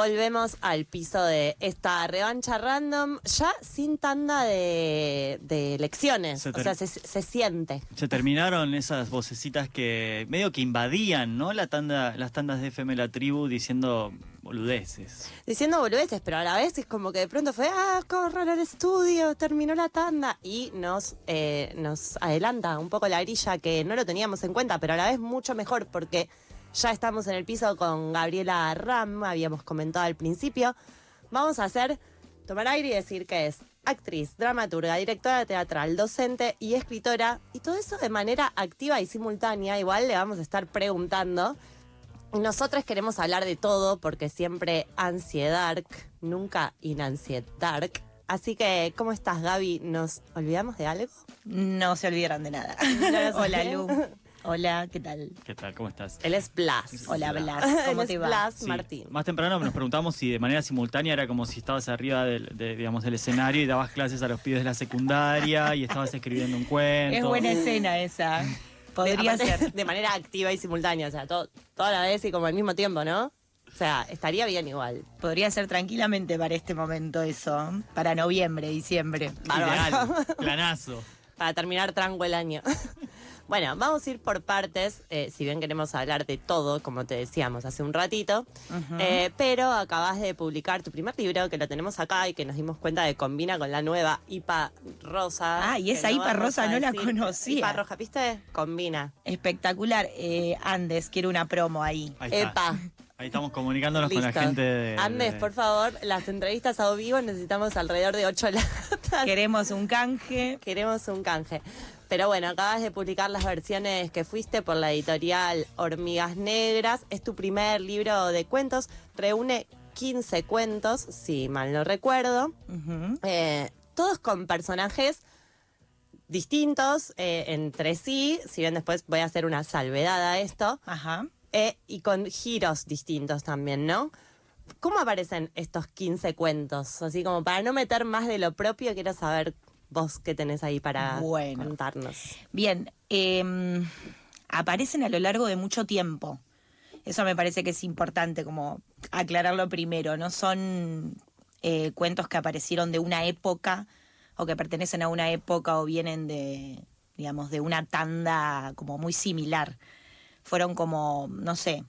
Volvemos al piso de esta revancha random, ya sin tanda de, de elecciones. Se O sea, se, se siente. Se terminaron esas vocecitas que medio que invadían, ¿no? La tanda, las tandas de FM La Tribu diciendo boludeces. Diciendo boludeces, pero a la vez es como que de pronto fue, ah, corran al estudio, terminó la tanda. Y nos, eh, nos adelanta un poco la grilla que no lo teníamos en cuenta, pero a la vez mucho mejor porque ya estamos en el piso con Gabriela Ram, habíamos comentado al principio. Vamos a hacer, tomar aire y decir que es actriz, dramaturga, directora teatral, docente y escritora. Y todo eso de manera activa y simultánea. Igual le vamos a estar preguntando. Nosotros queremos hablar de todo porque siempre ansiedad, nunca inansiedad. Así que, ¿cómo estás, Gaby? ¿Nos olvidamos de algo? No se olvidaron de nada. lo Hola. Lu. Hola, ¿qué tal? ¿Qué tal? ¿Cómo estás? Él es Blas. Hola, Blas. ¿Cómo Él te es va? Blas Sí, Martín. Más temprano nos preguntamos si de manera simultánea era como si estabas arriba del, de, digamos, del escenario y dabas clases a los pibes de la secundaria y estabas escribiendo un cuento. Es buena escena esa. Podría De- aparte, ser. De manera activa y simultánea, o sea, todo, toda la vez y como al mismo tiempo, ¿no? O sea, estaría bien igual. Podría ser tranquilamente para este momento eso. Para noviembre, diciembre. Ideal, planazo. para terminar tranco el año. Bueno, vamos a ir por partes, eh, si bien queremos hablar de todo, como te decíamos hace un ratito, Eh, pero acabas de publicar tu primer libro, que lo tenemos acá y que nos dimos cuenta de combina con la nueva IPA rosa. Ah, y esa IPA vamos rosa no la conocía. IPA roja, ¿viste? Combina. Espectacular. Eh, Andes, quiero una promo ahí. Ahí. Epa. Ahí estamos comunicándonos con la gente de. Andes, de- por favor, las entrevistas a vivo necesitamos alrededor de ocho latas. Queremos un canje. Queremos un canje. Pero bueno, acabas de publicar las versiones que fuiste por la editorial Hormigas Negras. Es tu primer libro de cuentos. Reúne 15 cuentos, si mal no recuerdo. Eh, todos con personajes distintos eh, entre sí. Si bien después voy a hacer una salvedad a esto. Ajá. Eh, y con giros distintos también, ¿no? ¿Cómo aparecen estos 15 cuentos? Así como para no meter más de lo propio, quiero saber vos qué tenés ahí para Bueno. contarnos. Bien, eh, aparecen a lo largo de mucho tiempo. Eso me parece que es importante como aclararlo primero. No son eh, cuentos que aparecieron de una época o que pertenecen a una época o vienen de, digamos, de una tanda como muy similar. Fueron como, no sé,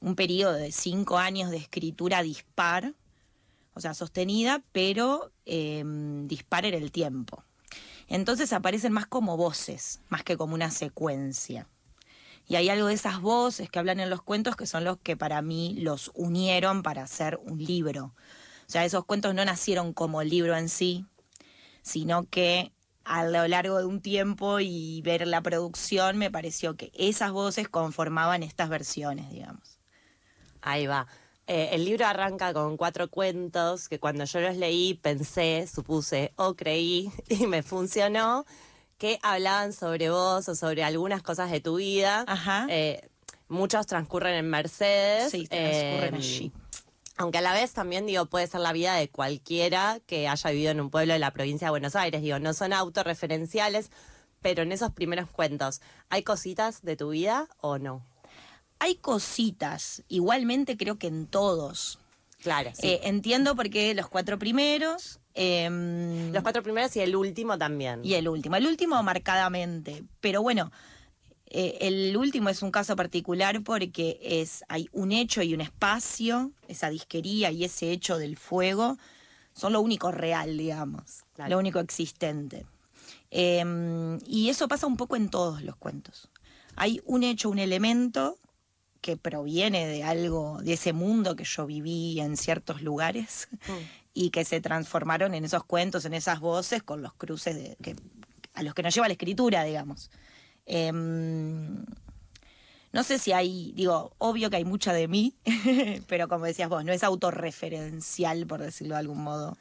un periodo de cinco años de escritura dispar, o sea, sostenida, pero eh, dispar en el tiempo. Entonces aparecen más como voces, más que como una secuencia. Y hay algo de esas voces que hablan en los cuentos que son los que para mí los unieron para hacer un libro. O sea, esos cuentos no nacieron como libro en sí, sino que a lo largo de un tiempo y ver la producción me pareció que esas voces conformaban estas versiones, digamos. Ahí va. Eh, el libro arranca con cuatro cuentos que cuando yo los leí pensé, supuse o creí y me funcionó que hablaban sobre vos o sobre algunas cosas de tu vida. Ajá. Eh, muchos transcurren en Mercedes. Sí, transcurren eh, allí. Aunque a la vez también digo, puede ser la vida de cualquiera que haya vivido en un pueblo de la provincia de Buenos Aires. Digo, no son autorreferenciales, pero en esos primeros cuentos, ¿hay cositas de tu vida o no? Hay cositas, igualmente creo que en todos. Claro, sí. Eh, entiendo porque los cuatro primeros em, Los cuatro primeros y el último también. y el último. El último marcadamente. Pero bueno, eh, el último es un caso particular porque es, hay un hecho y un espacio, esa disquería y ese hecho del fuego son lo único real, digamos, Claro. lo único existente. Em, y eso pasa un poco en todos los cuentos. Hay un hecho, un elemento que proviene de algo, de ese mundo que yo viví en ciertos lugares y que se transformaron en esos cuentos, en esas voces, con los cruces de, que, a los que nos lleva la escritura, digamos. Em, No sé si hay, digo, obvio que hay mucha de mí, pero como decías vos, no es autorreferencial, por decirlo de algún modo.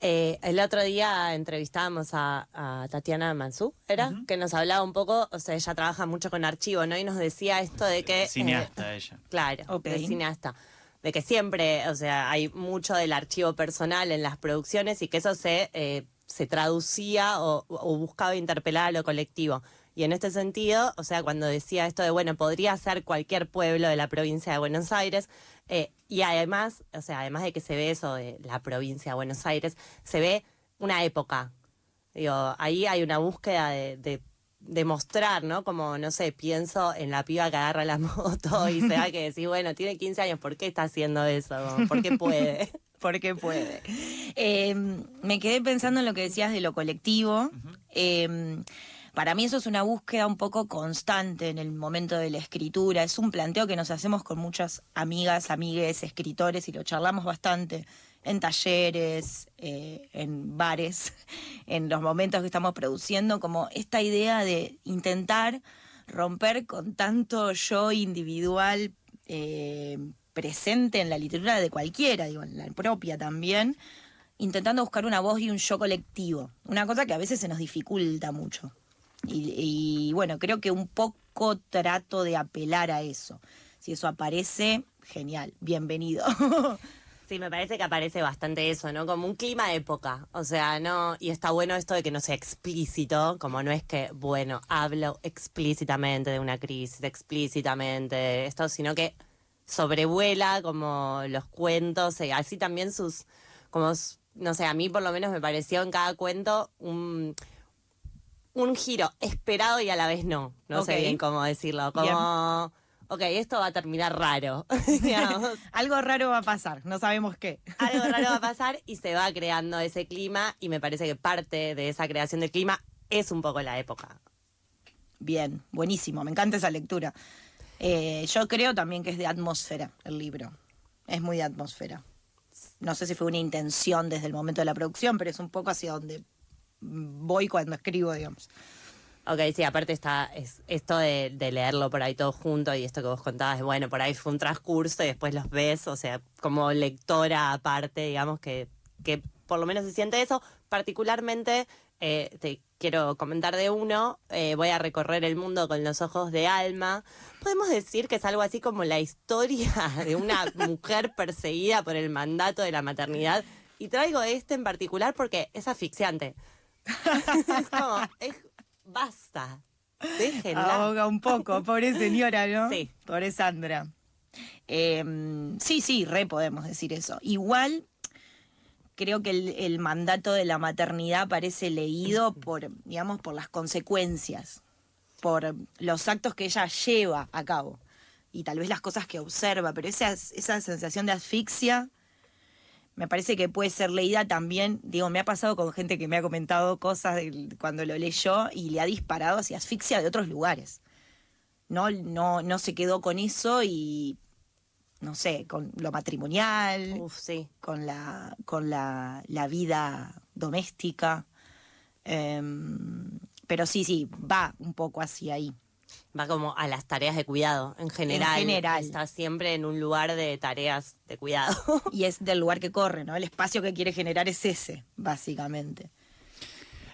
Eh, el otro día entrevistábamos a, a Tatiana Mansú, ¿era? Que nos hablaba un poco, o sea, ella trabaja mucho con archivo, ¿no? Y nos decía esto de que... eh, Cineasta ella. Claro, Ok. de cineasta. De que siempre, o sea, hay mucho del archivo personal en las producciones y que eso se, eh, se traducía o, o buscaba interpelar a lo colectivo. Y en este sentido, o sea, cuando decía esto de, bueno, podría ser cualquier pueblo de la provincia de Buenos Aires, eh, y además, o sea, además de que se ve eso de la provincia de Buenos Aires, se ve una época. Digo, ahí hay una búsqueda de, de, de mostrar, ¿no? Como, no sé, pienso en la piba que agarra la moto y se da que decir, bueno, tiene 15 años, ¿por qué está haciendo eso? ¿Por qué puede? Porque puede. Eh, me quedé pensando en lo que decías de lo colectivo. Eh, para mí eso es una búsqueda un poco constante en el momento de la escritura. Es un planteo que nos hacemos con muchas amigas, amigues, escritores y lo charlamos bastante en talleres, eh, en bares, en los momentos que estamos produciendo, como esta idea de intentar romper con tanto yo individual eh, presente en la literatura de cualquiera, digo, en la propia también, intentando buscar una voz y un yo colectivo, una cosa que a veces se nos dificulta mucho. Y, y, bueno, creo que un poco trato de apelar a eso. Si eso aparece, genial, bienvenido. Sí, me parece que aparece bastante eso, ¿no? Como un clima de época. O sea, no. Y está bueno esto de que no sea explícito, como no es que, bueno, hablo explícitamente de una crisis, explícitamente de esto, sino que sobrevuela como los cuentos, y así también sus. Como, no sé, a mí por lo menos me pareció en cada cuento un. Un giro esperado y a la vez no. No sé bien cómo decirlo. Como. Bien. Ok, esto va a terminar raro. Algo raro va a pasar, no sabemos qué. algo raro va a pasar y se va creando ese clima y me parece que parte de esa creación del clima es un poco la época. Bien, buenísimo, me encanta esa lectura. Eh, yo creo también que es de atmósfera el libro. Es muy de atmósfera. No sé si fue una intención desde el momento de la producción, pero es un poco hacia donde voy cuando escribo, digamos. Ok, sí, aparte está es, esto de, leerlo por ahí todo junto y esto que vos contabas, bueno, por ahí fue un transcurso y después los ves, o sea, como lectora aparte, digamos que, que por lo menos se siente eso. Particularmente, eh, te quiero comentar de uno, eh, voy a recorrer el mundo con los ojos de alma. Podemos decir que es algo así como la historia de una mujer perseguida por el mandato de la maternidad. Y traigo este en particular porque es asfixiante. es como, es, basta. Déjenla. Ahoga un poco, pobre señora, ¿no? Sí. Pobre Sandra. Eh, sí, sí, re podemos decir eso. Igual creo que el, el mandato de la maternidad parece leído por, digamos, por las consecuencias, por los actos que ella lleva a cabo y tal vez las cosas que observa, pero esa, esa sensación de asfixia me parece que puede ser leída también, digo, me ha pasado con gente que me ha comentado cosas de- cuando lo leyó y le ha disparado hacia asfixia de otros lugares. No, no, no se quedó con eso y, no sé, con lo matrimonial, Uf, sí. con la, con la, la vida doméstica. Em, pero sí, sí, va un poco hacia ahí. Va como a las tareas de cuidado, en general. general. Está siempre en un lugar de tareas de cuidado. Y es del lugar que corre, ¿no? El espacio que quiere generar es ese, básicamente.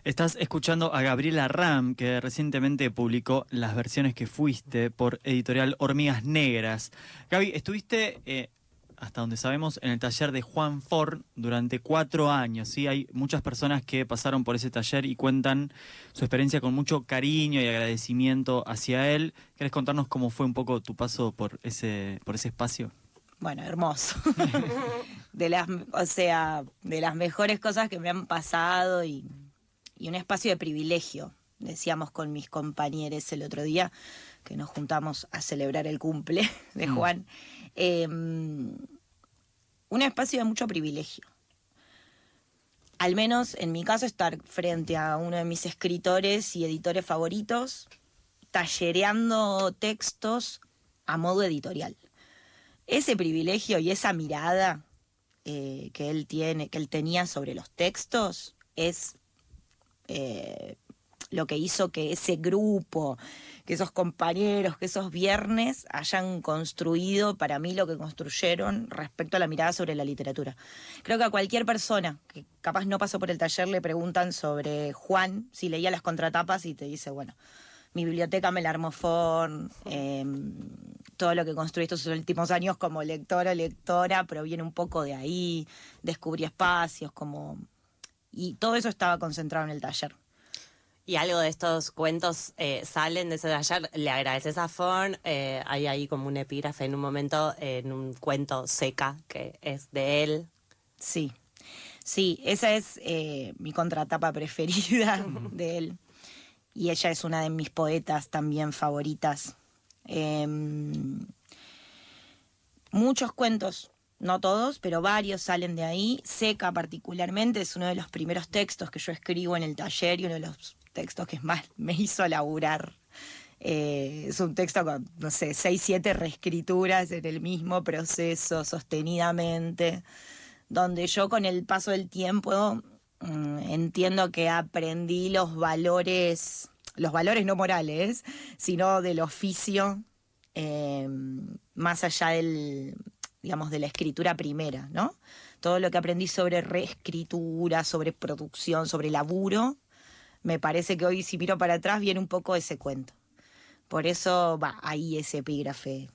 Estás escuchando a Gabriela Ram, que recientemente publicó Las versiones que fuiste por editorial Hormigas Negras. Gaby, estuviste, eh, hasta donde sabemos, en el taller de Juan Ford durante cuatro años. ¿sí? Hay muchas personas que pasaron por ese taller y cuentan su experiencia con mucho cariño y agradecimiento hacia él. ¿Querés contarnos cómo fue un poco tu paso por ese, por ese espacio? Bueno, hermoso. de las, o sea, de las mejores cosas que me han pasado y, y un espacio de privilegio. Decíamos con mis compañeros el otro día que nos juntamos a celebrar el cumple de Mm. Eh, un espacio de mucho privilegio. Al menos en mi caso, estar frente a uno de mis escritores y editores favoritos, tallereando textos a modo editorial ese privilegio y esa mirada eh, que él tiene, que él tenía sobre los textos, es eh, lo que hizo que ese grupo, que esos compañeros, que esos viernes hayan construido para mí lo que construyeron respecto a la mirada sobre la literatura. Creo que a cualquier persona que capaz no pasó por el taller le preguntan sobre Juan, si leía las contratapas y te dice, bueno, mi biblioteca me la armó Forn, em, todo lo que construí estos últimos años como lectora, lectora, proviene un poco de ahí, descubrí espacios, como... Y todo eso estaba concentrado en el taller. Y algo de estos cuentos eh, salen de ese taller. Le agradeces a Forn. eh, hay ahí como un epígrafe en un momento, en un cuento seca, que es de él. Sí, sí, esa es eh, mi contratapa preferida de él. Y ella es una de mis poetas también favoritas. Em, muchos cuentos, no todos, pero varios salen de ahí. Seca particularmente es uno de los primeros textos que yo escribo en el taller y uno de los textos que más me hizo laburar. Eh, es un texto con, no sé, seis, siete reescrituras en el mismo proceso, sostenidamente, donde yo con el paso del tiempo mm, entiendo que aprendí los valores, los valores no morales, sino del oficio, eh, más allá del, digamos, de la escritura primera, ¿no? Todo lo que aprendí sobre reescritura, sobre producción, sobre laburo, me parece que hoy si miro para atrás viene un poco ese cuento. Por eso va ahí ese epígrafe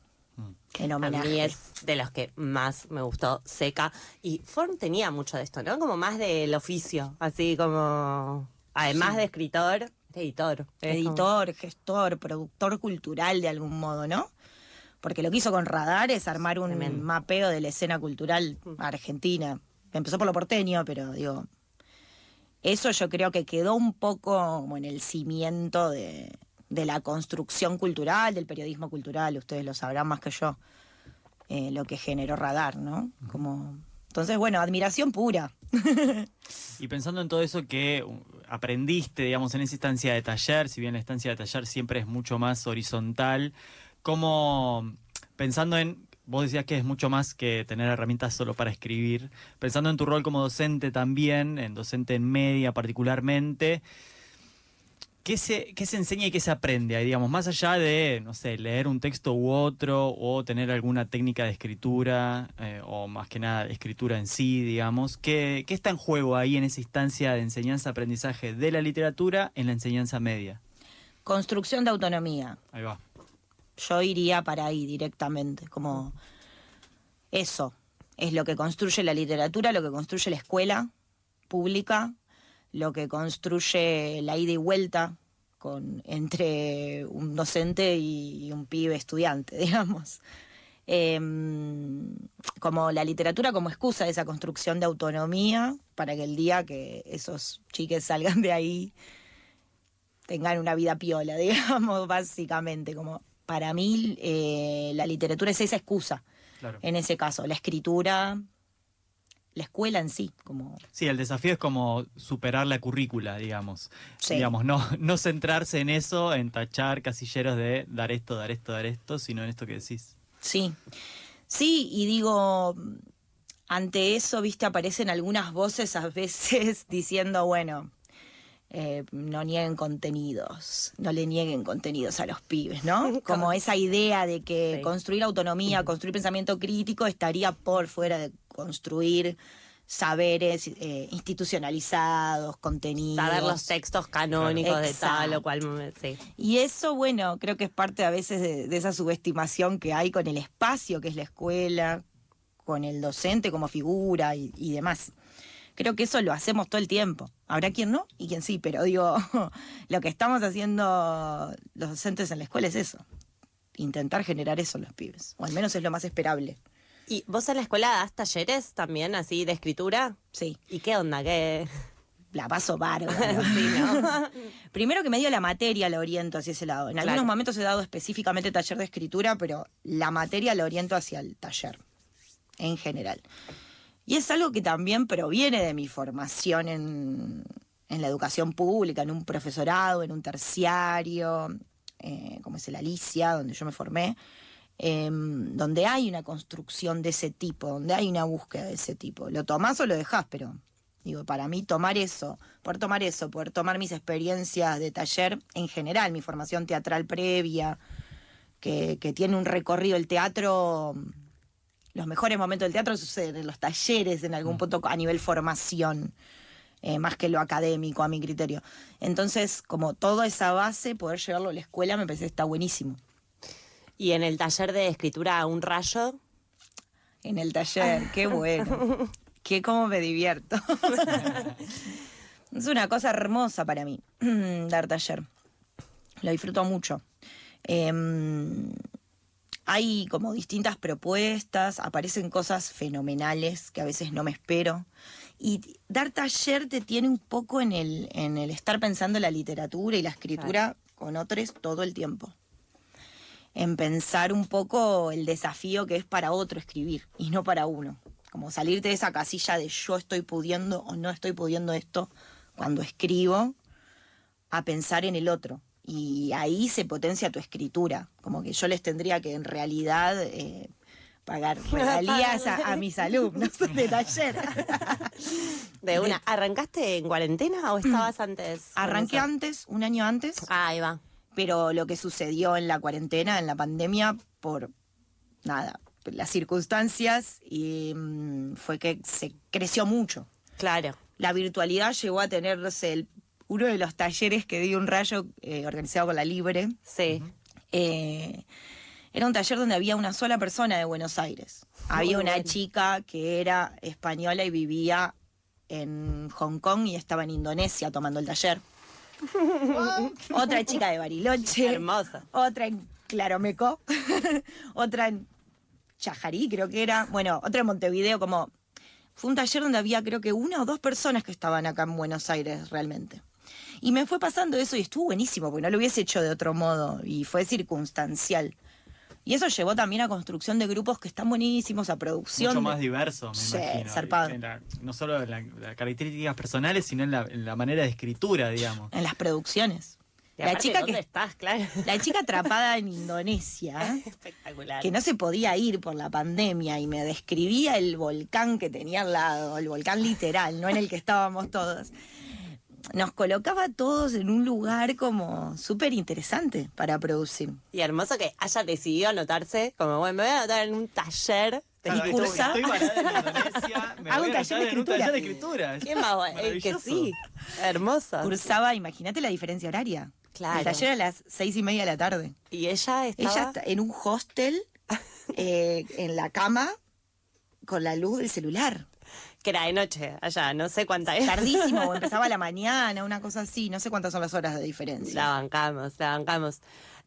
en A homenaje. mí es de los que más me gustó, seca. Y Forn tenía mucho de esto, ¿no? Como más del oficio, así como... Además de escritor, editor. Como- editor, gestor, productor cultural de algún modo, ¿no? Porque lo que hizo con Radar es armar un Tremendo. mapeo de la escena cultural argentina. Empezó por lo porteño, pero digo, eso yo creo que quedó un poco como en el cimiento de, de la construcción cultural, del periodismo cultural, ustedes lo sabrán más que yo, eh, lo que generó Radar, ¿no? Como, entonces, bueno, admiración pura. Y pensando en todo eso que uh, aprendiste, digamos, en esa instancia de taller, si bien la instancia de taller siempre es mucho más horizontal, como pensando en, vos decías que es mucho más que tener herramientas solo para escribir, pensando en tu rol como docente también, en docente en media particularmente, ¿Qué se, ¿Qué se enseña y qué se aprende ahí, digamos? Más allá de, no sé, leer un texto u otro o tener alguna técnica de escritura eh, o más que nada escritura en sí, digamos. ¿Qué, ¿Qué está en juego ahí en esa instancia de enseñanza-aprendizaje de la literatura en la enseñanza media? Construcción de autonomía. Ahí va. Yo iría para ahí directamente, como eso es lo que construye la literatura, lo que construye la escuela pública, lo que construye la ida y vuelta con, entre un docente y un pibe estudiante, digamos. Em, como la literatura como excusa de esa construcción de autonomía para que el día que esos chiques salgan de ahí tengan una vida piola, digamos, básicamente. Como para mí eh, la literatura es esa excusa, Claro. en ese caso. La escritura, la escuela en sí, como Sí, el desafío es como superar la currícula, digamos. Sí. Digamos, no, no centrarse en eso, en tachar casilleros de dar esto, dar esto, dar esto, sino en esto que decís. Sí, sí, y digo, ante eso, viste, aparecen algunas voces a veces diciendo, bueno, eh, no nieguen contenidos, no le nieguen contenidos a los pibes, ¿no? Como esa idea de que Sí. construir autonomía, construir pensamiento crítico estaría por fuera de construir saberes eh, institucionalizados, contenidos. Saber los textos canónicos de tal o cual momento. Sí. Y eso, bueno, creo que es parte a veces de, de esa subestimación que hay con el espacio que es la escuela, con el docente como figura y, y demás. Creo que eso lo hacemos todo el tiempo. Habrá quien no y quien sí, pero digo, lo que estamos haciendo los docentes en la escuela es eso. Intentar generar eso en los pibes. O al menos es lo más esperable. ¿Y vos en la escuela das talleres también así de escritura? Sí, ¿Y qué onda? ¿Qué? la paso bárbaro. Sí, ¿no? Primero que medio la materia la oriento hacia ese lado. En Claro. algunos momentos he dado específicamente taller de escritura, pero la materia la oriento hacia el taller, en general. Y es algo que también proviene de mi formación en, en la educación pública, en un profesorado, en un terciario, eh, como es el Alicia, donde yo me formé, em, donde hay una construcción de ese tipo, donde hay una búsqueda de ese tipo. Lo tomás o lo dejás, pero Digo, para mí tomar eso, poder tomar eso, poder tomar mis experiencias de taller en general, mi formación teatral previa, que, que tiene un recorrido, el teatro, los mejores momentos del teatro suceden en los talleres, en algún punto a nivel formación, eh, más que lo académico a mi criterio. Entonces, como toda esa base, poder llevarlo a la escuela me parece que está buenísimo. Y en el taller de escritura un rayo, En el taller, qué bueno. Qué cómo me divierto. es una cosa hermosa para mí, dar taller. Lo disfruto mucho. Em, hay como distintas propuestas, aparecen cosas fenomenales que a veces no me espero. Y dar taller te tiene un poco en el, en el estar pensando la literatura y la escritura con otros todo el tiempo. En pensar un poco el desafío que es para otro escribir y no para uno. Como salirte de esa casilla de yo estoy pudiendo o no estoy pudiendo esto cuando escribo, a pensar en el otro. Y ahí se potencia tu escritura. Como que yo les tendría que en realidad eh, pagar regalías a, a mis alumnos de taller. de una. ¿Arrancaste en cuarentena o estabas antes? Arranqué eso? antes, un año antes, Ah, ahí va. pero lo que sucedió en la cuarentena, en la pandemia, por nada, las circunstancias, y mm, fue que se creció mucho. Claro. La virtualidad llegó a tener, no sé, el- uno de los talleres que di un rayo eh, organizado con la Libre. Sí. eh, era un taller donde había una sola persona de Buenos Aires. Había una bueno. chica que era española y vivía en Hong Kong y estaba en Indonesia tomando el taller. Otra chica de Bariloche. Hermosa. Otra en Claromeco. otra en Chajarí, creo que era. Bueno, otra en Montevideo, como. Fue un taller donde había creo que una o dos personas que estaban acá en Buenos Aires realmente. Y me fue pasando eso y estuvo buenísimo, porque no lo hubiese hecho de otro modo y fue circunstancial. Y eso llevó también a construcción de grupos que están buenísimos, a producción. Mucho de- más diverso, me Sí, imagino. zarpado. En la- no solo en la- las características personales, sino en la, en la manera de escritura, digamos. en las producciones. Y La chica, ¿dónde que, estás? Claro. la chica atrapada en Indonesia. Espectacular. que no se podía ir por la pandemia y me describía el volcán que tenía al lado, el volcán literal, no en el que estábamos todos. Nos colocaba a todos en un lugar como súper interesante para producir. Y hermoso que haya decidido anotarse, como, bueno, me voy a anotar en un taller de Claro, escritura. cursa. Estoy me Hago un taller de en un escritura. taller de escritura. ¿Qué más? Eh, que sí. Hermoso. Cursaba, imagínate la diferencia horaria. Claro. El taller a las seis y media de la tarde. Y ella estaba... Ella está en un hostel, eh, en la cama, con la luz del celular. Que era de noche allá, no sé cuánta es. Tardísimo, o empezaba a la mañana, una cosa así. No sé cuántas son las horas de diferencia. La bancamos, la bancamos.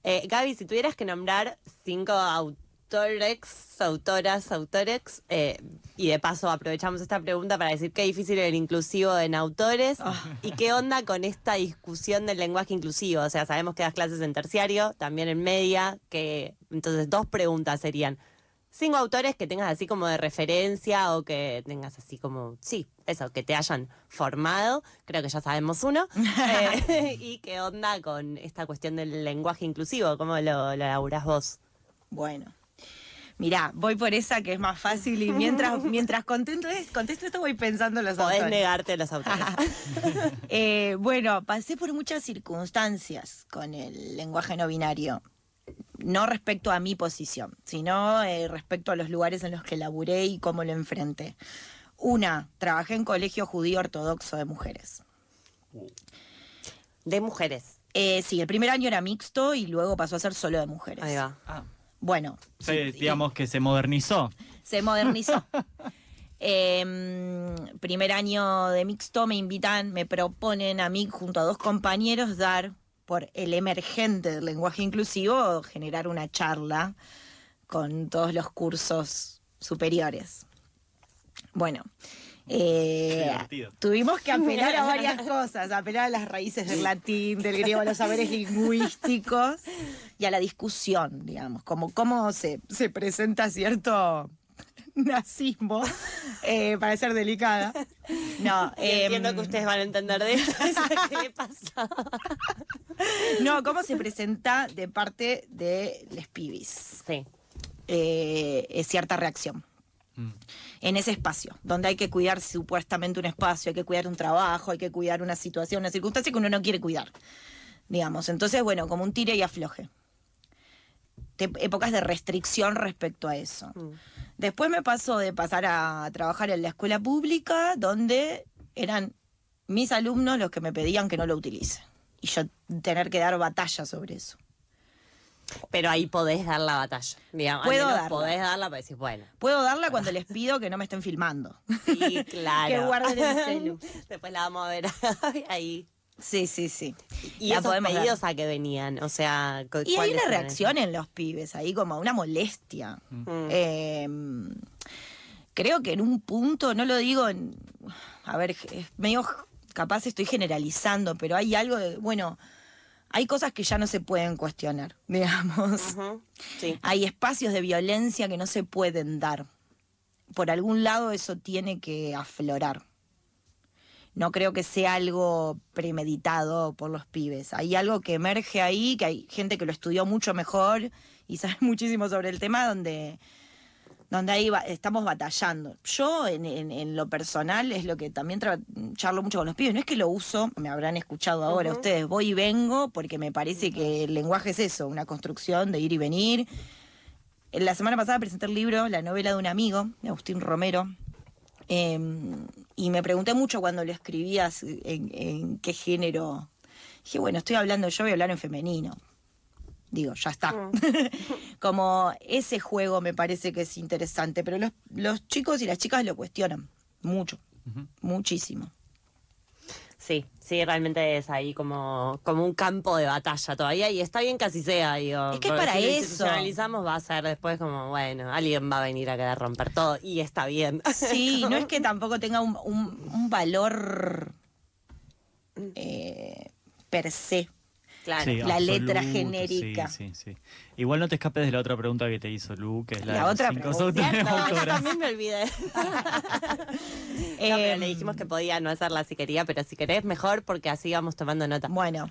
Eh, Gaby, si tuvieras que nombrar cinco autorex, autoras, autorex, eh, y de paso aprovechamos esta pregunta para decir qué difícil el inclusivo en autores y qué onda con esta discusión del lenguaje inclusivo. O sea, sabemos que das clases en terciario, también en media, que entonces dos preguntas serían. Cinco autores que tengas así como de referencia o que tengas así como, sí, eso, que te hayan formado, creo que ya sabemos uno. Eh, y qué onda con esta cuestión del lenguaje inclusivo, cómo lo, lo vos. Bueno. Mirá, voy por esa que es más fácil y mientras, mientras contesto, contesto esto voy pensando en los Podés autores. negarte a los autores. Eh, bueno, pasé por muchas circunstancias con el lenguaje no binario. No respecto a mi posición, sino eh, respecto a los lugares en los que laburé y cómo lo enfrenté. Una, trabajé en colegio judío ortodoxo de mujeres. De mujeres. Eh, sí, el primer año era mixto y luego pasó a ser solo de mujeres. Ahí va. Ah, Bueno, sí, sí, digamos que se modernizó. se modernizó. Em, primer año de mixto me invitan, me proponen a mí junto a dos compañeros dar por el emergente del lenguaje inclusivo, generar una charla con todos los cursos superiores. Bueno, eh, tuvimos que apelar a varias cosas, apelar a las raíces del latín, del griego, a los saberes lingüísticos y a la discusión, digamos, como cómo se, se presenta cierto nazismo, eh, para ser delicada. No, entiendo em, que ustedes van a entender de esto. ¿Qué le pasa? No, cómo se presenta de parte de les pibis. Sí. Eh, es cierta reacción. en ese espacio, donde hay que cuidar supuestamente un espacio, hay que cuidar un trabajo, hay que cuidar una situación, una circunstancia que uno no quiere cuidar, digamos. Entonces, bueno, como un tire y afloje. Te- épocas de restricción respecto a eso. Después me pasó de pasar a trabajar en la escuela pública, donde eran mis alumnos los que me pedían que no lo utilice. Y yo tener que dar batalla sobre eso. Pero ahí podés dar la batalla. Digamos, Puedo darla. Podés darla bueno. Puedo darla cuando les pido que no me estén filmando. Sí, claro. Que guarden el celu. Después la vamos a ver ahí. Sí, sí, sí. ¿Y La esos dar. pedidos a qué venían? O sea, Y hay ¿cuáles una reacción en los pibes, ahí como una molestia. Mm. Eh, creo que en un punto, no lo digo en. A ver, es medio capaz estoy generalizando, pero hay algo de. Bueno, hay cosas que ya no se pueden cuestionar, digamos. Sí. Hay espacios de violencia que no se pueden dar. Por algún lado eso tiene que aflorar. No creo que sea algo premeditado por los pibes. Hay algo que emerge ahí, que hay gente que lo estudió mucho mejor y sabe muchísimo sobre el tema, donde, donde ahí va- estamos batallando. Yo, en, en- en lo personal, es lo que también charlo mucho con los pibes. No es que lo uso, me habrán escuchado ahora ustedes, voy y vengo, porque me parece que el lenguaje es eso, una construcción de ir y venir. La semana pasada presenté el libro, la novela de un amigo, de Agustín Romero, eh, y me pregunté mucho cuando lo escribías en, en qué género. Dije, bueno, estoy hablando, yo voy a hablar en femenino. Digo, ya está. Como ese juego me parece que es interesante, pero los, los chicos y las chicas lo cuestionan mucho, muchísimo. Sí, sí, realmente es ahí como, como un campo de batalla todavía y está bien que así sea, digo. Es que es para si lo eso. institucionalizamos va a ser después como, bueno, alguien va a venir a querer romper todo y está bien. Sí, no es que tampoco tenga un, un- un valor eh, per se. Claro. Sí, La letra genérica. Sí, sí, sí. Igual no te escapes de la otra pregunta que te hizo Lu, que es la, La de otra cinco pregunta. también me olvidé. No, pero le dijimos que podía no hacerla si quería, pero si querés mejor porque así vamos tomando nota. Bueno,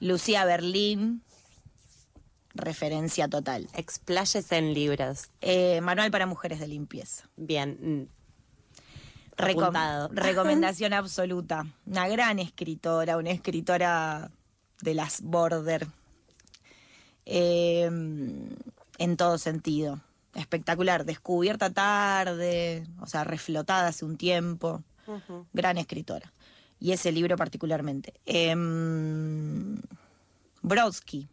Lucía Berlín, referencia total. Explayes en libros. Eh, Manual para mujeres de limpieza. Bien. mm, Recom- Apuntado. recomendación absoluta. Una gran escritora, una escritora de las border. Eh, en todo sentido. Espectacular. Descubierta tarde, o sea, reflotada hace un tiempo. Gran escritora. Y ese libro particularmente. Em, Brodsky.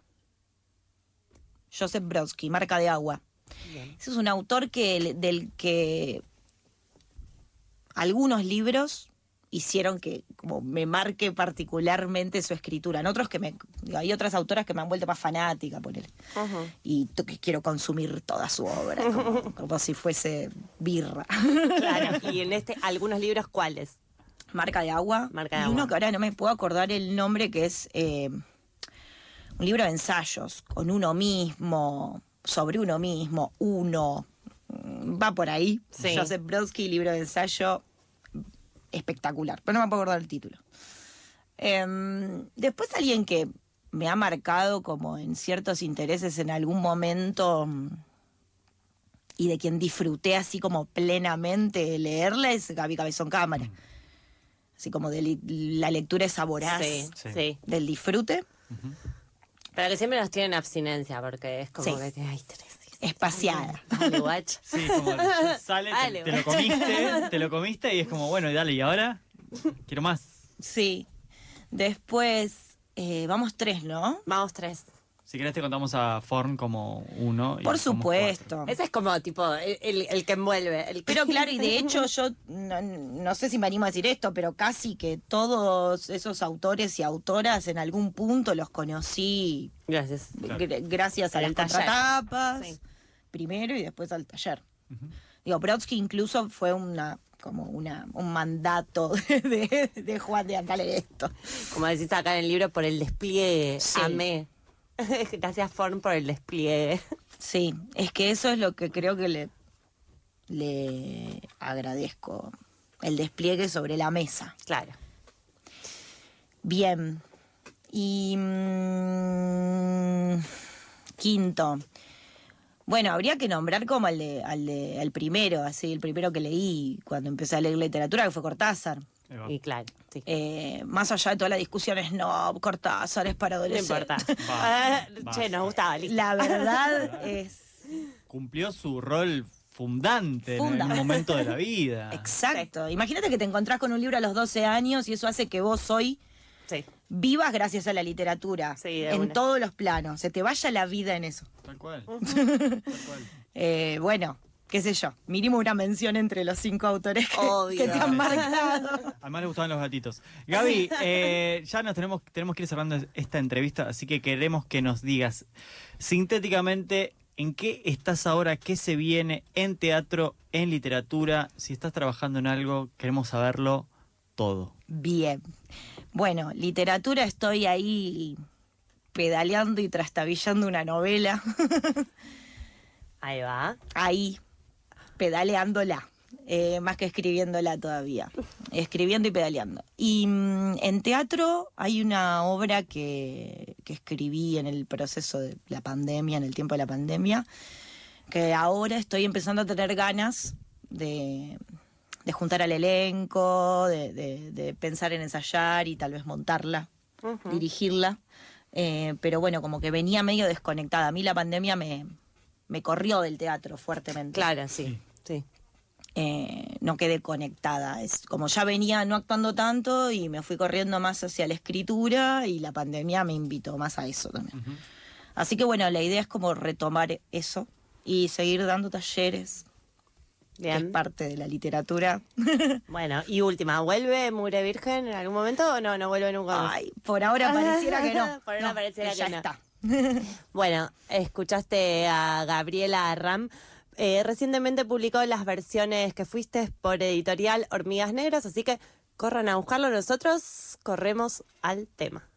Joseph Brodsky, Marca de Agua. Ese es un autor que, del que algunos libros hicieron que como me marque particularmente su escritura. En otros que me hay otras autoras que me han vuelto más fanática por él. Y que quiero consumir toda su obra como, como si fuese birra. Claro. Y en este, algunos libros, ¿cuáles? Marca de agua. Marca de y uno que ahora no me puedo acordar el nombre, que es eh, un libro de ensayos con uno mismo, sobre uno mismo, uno. Mm, Va por ahí. Sí. Joseph Brodsky, libro de ensayo espectacular, pero no me puedo acordar el título. Em, después alguien que me ha marcado como en ciertos intereses en algún momento mm, y de quien disfruté así como plenamente leerla es Gaby Cabezón Cámara. Así como de li- la lectura es voraz Sí, Sí. sí. del disfrute Pero que siempre nos tienen abstinencia porque es como Sí. que, ay, Teresa. Espaciada. Dale, guacha. Sí, como sale, te- Dale, te, lo comiste, te lo comiste y es como, bueno, y dale, ¿y ahora? Quiero más. Sí. Después, eh, vamos tres, ¿no? Vamos tres. Si querés te contamos a Forn como uno. y Por supuesto. Ese es como tipo el, el- el que envuelve. El que- Pero claro, y de hecho yo no, no sé si me animo a decir esto, pero casi que todos esos autores y autoras en algún punto los conocí Gracias. gr- gracias a Al las contratapas, Sí. Primero y después al taller. Digo, Brodsky incluso fue una como una, un mandato de, de Juan de Antal esto. Como decís acá en el libro, por el despliegue. Sí. Amé. Gracias, Forn, por el despliegue. Sí, es que eso es lo que creo que le, le agradezco, el despliegue sobre la mesa. Claro. Bien. Y mm, quinto, Bueno, habría que nombrar como al de, al de, al primero, así, el primero que leí cuando empecé a leer literatura, que fue Cortázar. Y claro, sí. Eh, más allá de todas las discusiones, no, Cortázar es para No adolescentes. importa. Basta, Ah, che, nos gustaba. listo. La verdad es Cumplió su rol fundante en un momento de la vida. exacto. Imagínate que te encontrás con un libro a los 12 años y eso hace que vos hoy Sí. Vivas gracias a la literatura. Sí, en una. todos los planos. Se te vaya la vida en eso. Tal cual. Tal cual. Eh, bueno, qué sé yo. Mínimo una mención entre los cinco autores que, Obvio. que te han marcado. Además le gustaban los gatitos. Gaby, eh, ya nos tenemos, tenemos que ir cerrando esta entrevista, así que queremos que nos digas sintéticamente en qué estás ahora, qué se viene en teatro, en literatura, si estás trabajando en algo, queremos saberlo todo. Bien. Bueno, literatura estoy ahí pedaleando y trastabillando una novela. Ahí va. ahí, pedaleándola. eh, más que escribiéndola todavía. Escribiendo y pedaleando. Y mm, en teatro hay una obra que, que escribí en el proceso de la pandemia, en el tiempo de la pandemia, que ahora estoy empezando a tener ganas de, de juntar al elenco, de, de- de pensar en ensayar y tal vez montarla, dirigirla. Eh, pero bueno, como que venía medio desconectada. A mí la pandemia me, me corrió del teatro fuertemente. Claro, sí. Sí. Eh, no quedé conectada. Es como ya venía no actuando tanto y me fui corriendo más hacia la escritura y la pandemia me invitó más a eso también. Así que bueno, la idea es como retomar eso y seguir dando talleres, que es Bien. parte de la literatura. Bueno, y última, ¿vuelve Mure Virgen en algún momento o no? No vuelve nunca más. Ay, por ahora pareciera que no. Por ahora No, pareciera ya que no. está. Bueno, escuchaste a Gabriela Ram. Eh, recientemente publicó las versiones que fuiste por editorial Hormigas Negras, así que corran a buscarlo. Nosotros corremos al tema.